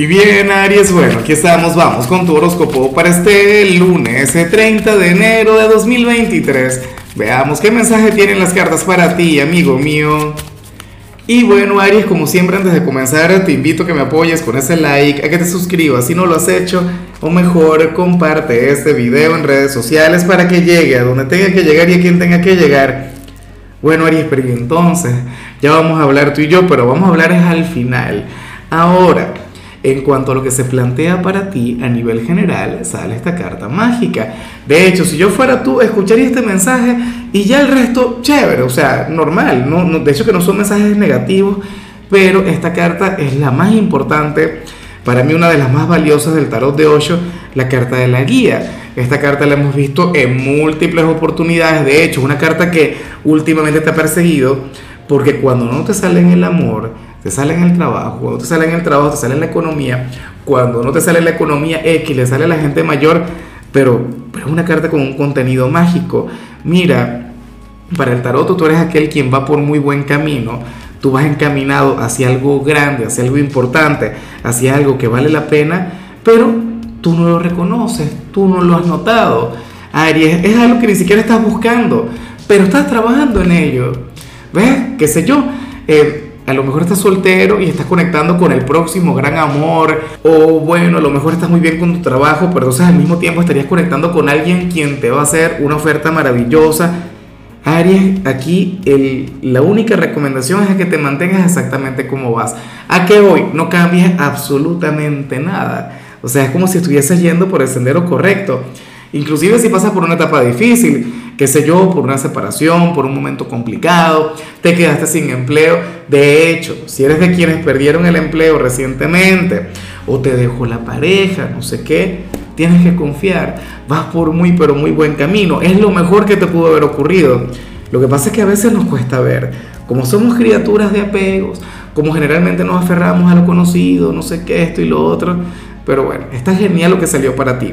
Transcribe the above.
Y bien, Aries, bueno, aquí estamos, vamos con tu horóscopo para este lunes 30 de enero de 2023. Veamos qué mensaje tienen las cartas para ti, amigo mío. Y bueno, Aries, como siempre, antes de comenzar, te invito a que me apoyes con ese like, a que te suscribas si no lo has hecho, o mejor, comparte este video en redes sociales para que llegue a donde tenga que llegar y a quien tenga que llegar. Bueno, Aries, pero entonces, ya vamos a hablar tú y yo, pero vamos a hablar es al final. Ahora, en cuanto a lo que se plantea para ti a nivel general, sale esta carta mágica. De hecho, si yo fuera tú, escucharía este mensaje y ya el resto, chévere, o sea, normal. No, de hecho, que no son mensajes negativos, pero esta carta es la más importante. Para mí, una de las más valiosas del tarot de Osho, la carta de la guía. Esta carta la hemos visto en múltiples oportunidades. De hecho, una carta que últimamente te ha perseguido, porque cuando no te sale en el amor, te sale en el trabajo, cuando te sale en el trabajo, te sale en la economía, cuando no te sale en la economía X, le sale a la gente mayor, pero, pero es una carta con un contenido mágico. Mira, para el tarot tú eres aquel quien va por muy buen camino, tú vas encaminado hacia algo grande, hacia algo importante, hacia algo que vale la pena, pero tú no lo reconoces, tú no lo has notado. Aries, es algo que ni siquiera estás buscando, pero estás trabajando en ello. ¿Ves? ¿Qué sé yo? Eh, a lo mejor estás soltero y estás conectando con el próximo gran amor, o bueno, a lo mejor estás muy bien con tu trabajo, pero entonces al mismo tiempo estarías conectando con alguien quien te va a hacer una oferta maravillosa. Aries, aquí la única recomendación es que te mantengas exactamente como vas. A que hoy no cambies absolutamente nada. O sea, es como si estuvieses yendo por el sendero correcto. Inclusive si pasas por una etapa difícil, qué sé yo, por una separación, por un momento complicado, te quedaste sin empleo. De hecho, si eres de quienes perdieron el empleo recientemente o te dejó la pareja, no sé qué, tienes que confiar. Vas por muy, pero muy buen camino. Es lo mejor que te pudo haber ocurrido. Lo que pasa es que a veces nos cuesta ver. Como somos criaturas de apegos, como generalmente nos aferramos a lo conocido, no sé qué, esto y lo otro. Pero bueno, está genial lo que salió para ti.